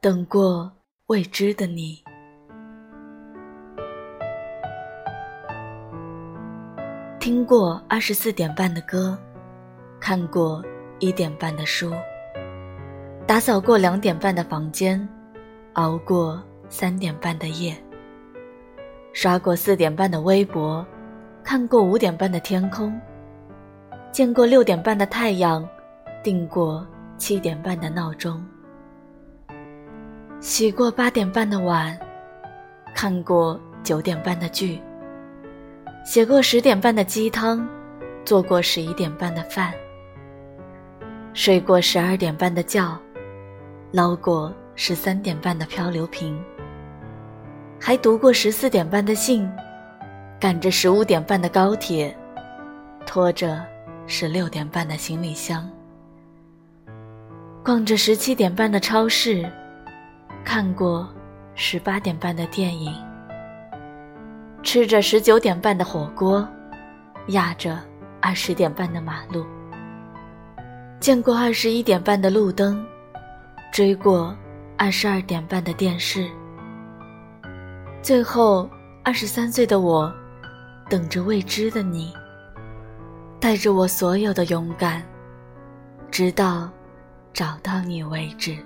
等过未知的你。听过二十四点半的歌，看过一点半的书，打扫过两点半的房间，熬过三点半的夜，刷过四点半的微博，看过五点半的天空，见过六点半的太阳，定过七点半的闹钟，洗过八点半的碗，看过九点半的剧。写过十点半的鸡汤，做过十一点半的饭，睡过十二点半的觉，捞过十三点半的漂流瓶，还读过十四点半的信，赶着十五点半的高铁，拖着十六点半的行李箱，逛着十七点半的超市，看过十八点半的电影。吃着十九点半的火锅，压着二十点半的马路，见过二十一点半的路灯，追过二十二点半的电视。最后，二十三岁的我，等着未知的你，带着我所有的勇敢，直到找到你为止。